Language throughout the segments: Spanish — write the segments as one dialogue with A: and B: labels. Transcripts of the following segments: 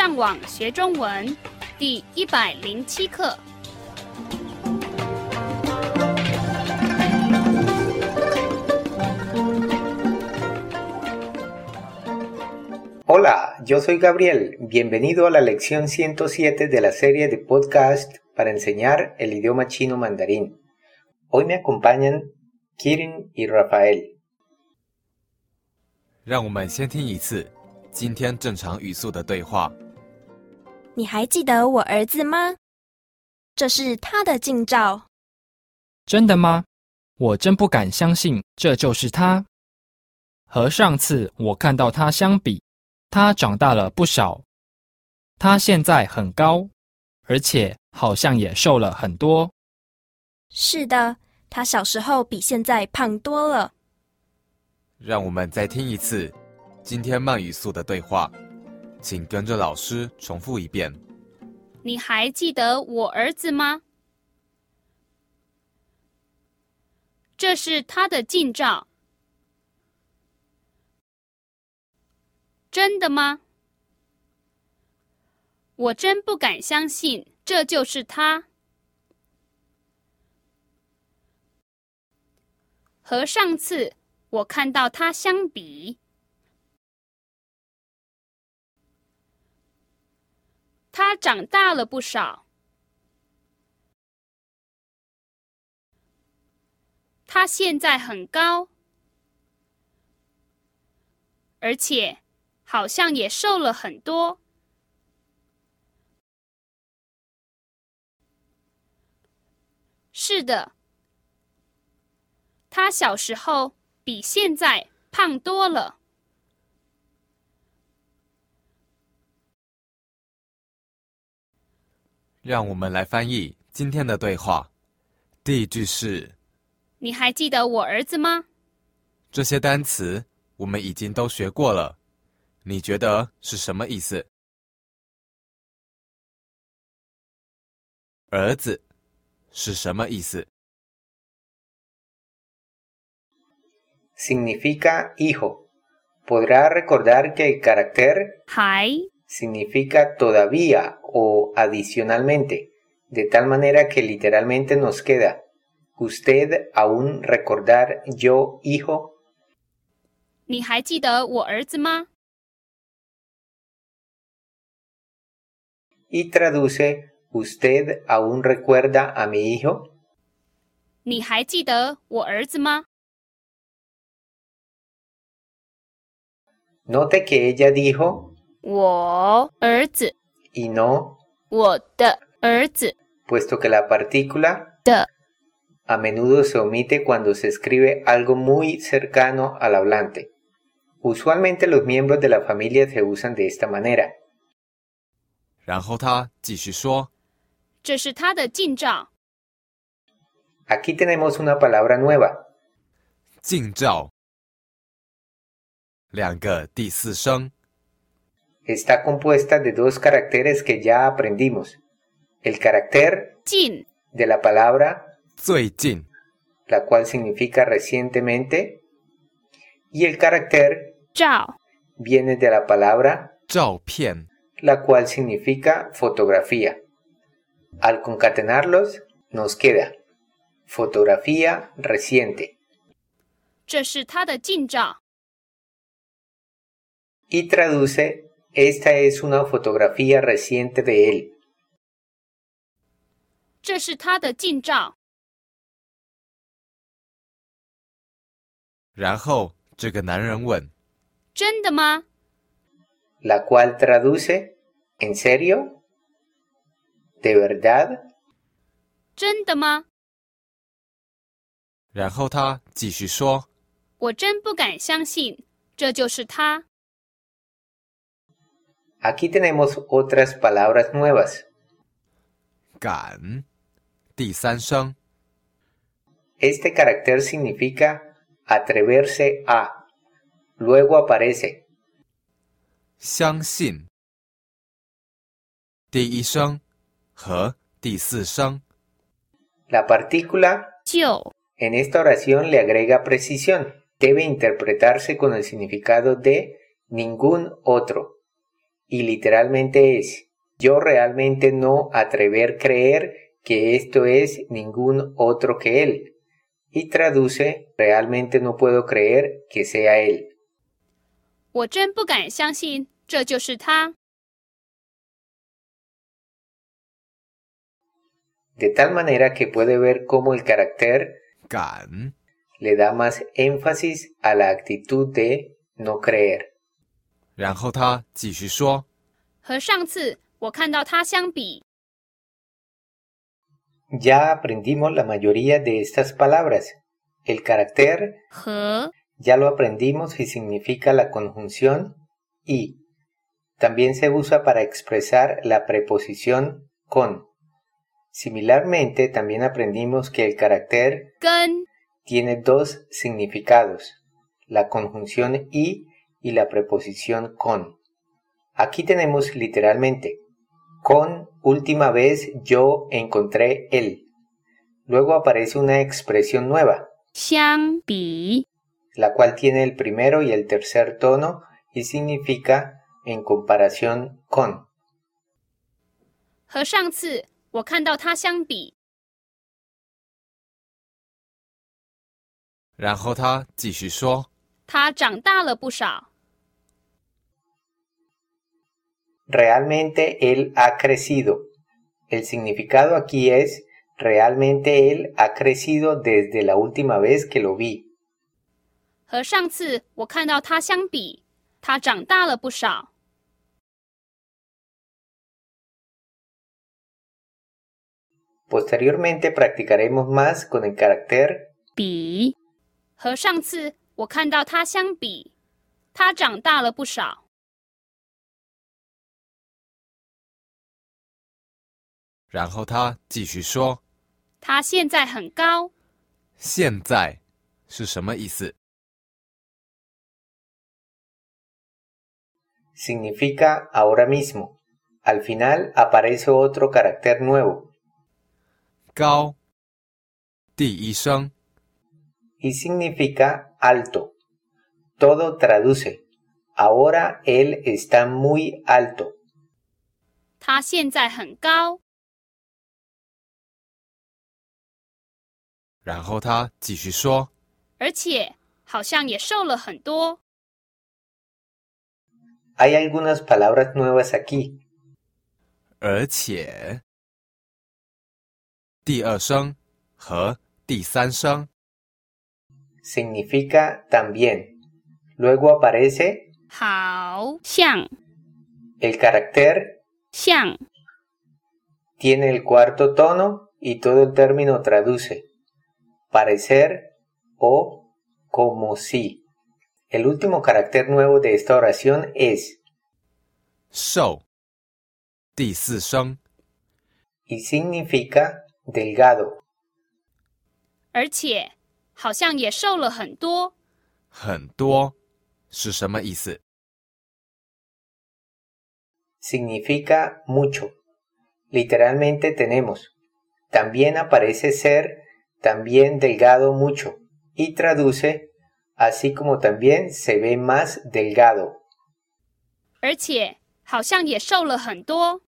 A: 上网学中文第一百零七课。
B: Hola, yo soy Gabriel. Bienvenido a la lección 107 de la serie de podcast para enseñar el idioma chino mandarín. Hoy me acompañan Kirin y Rafael.
C: 让我们先听一次今天正常语速的对话。
D: 你还记得我儿子吗？这是他的近照。
E: 真的吗？我真不敢相信这就是他。和上次我看到他相比，他长大了不少。他现在很高，而且好像也瘦了很多。
D: 是的，他小时候比现在胖多了。
C: 让我们再听一次今天慢语速的对话，请跟着老师重复一遍。
A: 你还记得我儿子吗？这是他的近照。真的吗？我真不敢相信这就是他。和上次我看到他相比，他长大了不少。他现在很高，而且好像也瘦了很多。是的，他小时候比现在胖多了。
C: 让我们来翻译今天的对话。第一句是：
A: 你还记得我儿子吗？
C: 这些单词我们已经都学过了，你觉得是什么意思？儿子是什么意思
B: ？Significa hijo. Podrá recordar que el carácter
A: 还
B: significa todavía o adicionalmente, de tal manera que literalmente nos queda, ¿usted aún recordar yo hijo? Y traduce ¿Usted aún recuerda a mi hijo?
A: ¿Ni
B: Note que ella dijo
A: 我儿子，
B: y no,
A: 我的儿子
B: puesto que la partícula
A: 的
B: a menudo se omite cuando se escribe algo muy cercano al hablante. Usualmente los miembros de la familia se usan de esta manera.
C: 然后他继续说
A: 这是他的近照。
B: Aquí tenemos una palabra nueva,
C: 近照，两个第四声，
B: está compuesta de dos caracteres que ya aprendimos. El carácter
A: Jin
B: de la palabra
C: Jin,
B: la cual significa recientemente, y el carácter
A: Zhao
B: viene de la palabra la cual significa fotografía. Al concatenarlos, nos queda fotografía reciente. Y traduce esta es una fotografía reciente de él.
A: 这是他的近照。
C: 然后这个男人问
A: 真的吗？
B: la cual traduce ¿En serio? ¿De verdad?
A: 真的吗？
C: 然后他继续说
A: 我真不敢相信，这就是他。
B: Aquí tenemos otras palabras nuevas.
C: Gan,
B: este carácter significa atreverse a. Luego aparece.
C: Xiangxin.
B: La partícula en esta oración le agrega precisión. Debe interpretarse con el significado de ningún otro y literalmente es yo realmente no atrever creer que esto es ningún otro que él. Y traduce realmente no puedo creer que sea él.
A: 我真不敢相信这就是他。
B: De tal manera que puede ver cómo el carácter
C: 敢，
B: le da más énfasis a la actitud de no creer.
C: 然后他继续说，
A: 和上次我看到他相比，
B: Ya aprendimos la mayoría de estas palabras. El carácter
A: 和
B: ya lo aprendimos y significa la conjunción y. También se usa para expresar la preposición con. Similarmente, también aprendimos que el carácter
A: 跟
B: tiene dos significados, la conjunción y y la preposición con. Aquí tenemos literalmente, con última vez yo encontré él. Luego aparece una expresión nueva,
A: 相比，
B: la cual tiene el primero y el tercer tono y significa en comparación con.
A: 和上次我看到他相比，
C: 然后他继续说，
A: 他长大了不少。
B: Realmente él ha crecido. El significado aquí es realmente él ha crecido desde la última vez que lo vi.
A: 和上次我看到他相比，他长大了不少。
B: Posteriormente practicaremos más con el carácter
A: 比和上次我看到他相比，他长大了不少。
C: 然后他继续说，
A: 他现在很高，
C: 现在是什么意思？
B: significa ahora mismo. Al final aparece otro carácter nuevo
C: 高，第一声，
B: y significa alto. Todo traduce. Ahora él está muy alto.
A: 他现在很高，
C: 然后他继续说，
A: 而且好像也瘦了很多。
B: Hay algunas palabras nuevas aquí.
C: 而且，第二声和第三声，
B: Significa también. Luego aparece
A: 好像
B: el carácter
A: 像
B: tiene el cuarto tono y todo el término traduce parecer o como si. El último carácter nuevo de esta oración es
C: 瘦，第四声，
B: y significa delgado.
A: 而且好像也瘦了很多。
C: 很多是什么意思？
B: Significa mucho. Literalmente tenemos. También aparece ser, también delgado mucho. Y traduce, así como también se ve más delgado.
A: 而且好像也瘦了很多。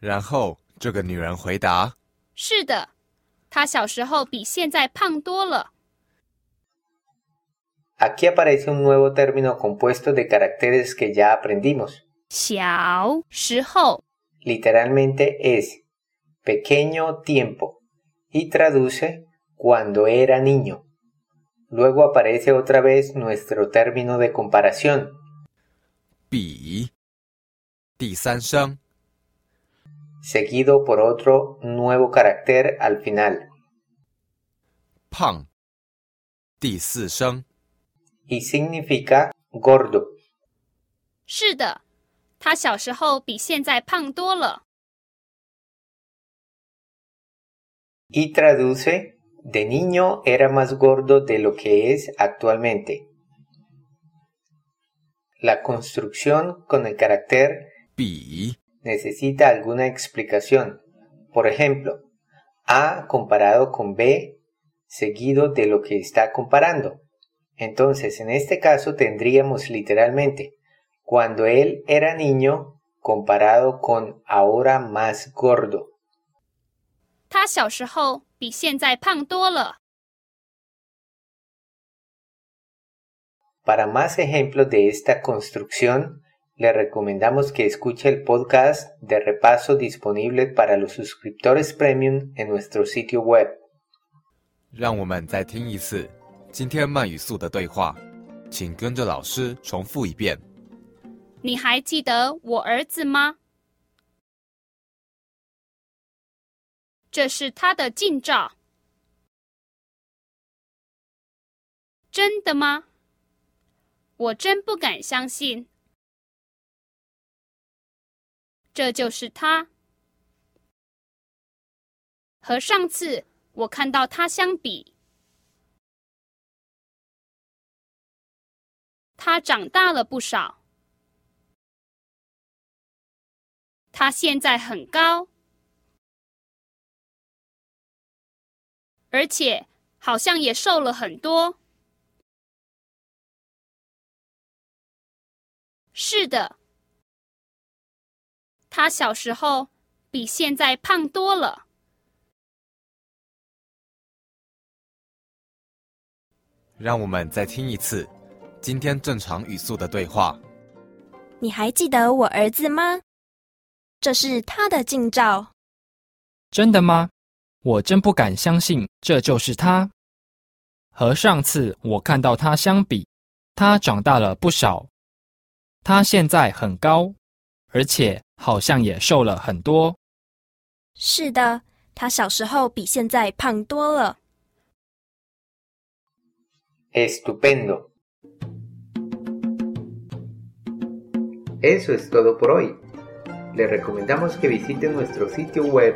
C: 然后这个女人回答，
A: 是的，他小时候比现在胖多了。
B: Aquí aparece un nuevo término compuesto de caracteres que ya aprendimos.
A: 小时候
B: Literalmente es pequeño tiempo y traduce cuando era niño. Luego aparece otra vez nuestro término de comparación,
C: 比，第三声，
B: seguido por otro nuevo carácter al final,
C: 胖，第四声，
B: y significa gordo.
A: 是的，他小时候比现在胖多了。
B: Y traduce de niño era más gordo de lo que es actualmente. La construcción con el carácter
C: 比
B: ，necesita alguna explicación. Por ejemplo, A comparado con B seguido de lo que está comparando. Entonces, en este caso tendríamos literalmente, cuando él era niño comparado con ahora más gordo.
A: 他小时候比现在胖多了。
B: Para más ejemplos de esta construcción, le recomendamos que escuche el podcast de repaso disponible para los suscriptores premium en nuestro sitio web.
C: 让我们再听一次今天慢语速的对话，请跟着老师重复一遍。
A: 你还记得我儿子吗？这是他的近照。真的吗？我真不敢相信。这就是他。和上次我看到他相比，他长大了不少。他现在很高，而且好像也瘦了很多。是的，他小时候比现在胖多了。
C: 让我们再听一次今天正常语速的对话。
D: 你还记得我儿子吗？这是他的近照。
E: 真的吗？我真不敢相信这就是他。和上次我看到他相比，他长大了不少。他现在很高，而且好像也瘦了很多。
D: 是的，他小时候比现在胖多了。
B: Estupendo. Eso es todo por hoy. Le recomendamos que visite nuestro sitio web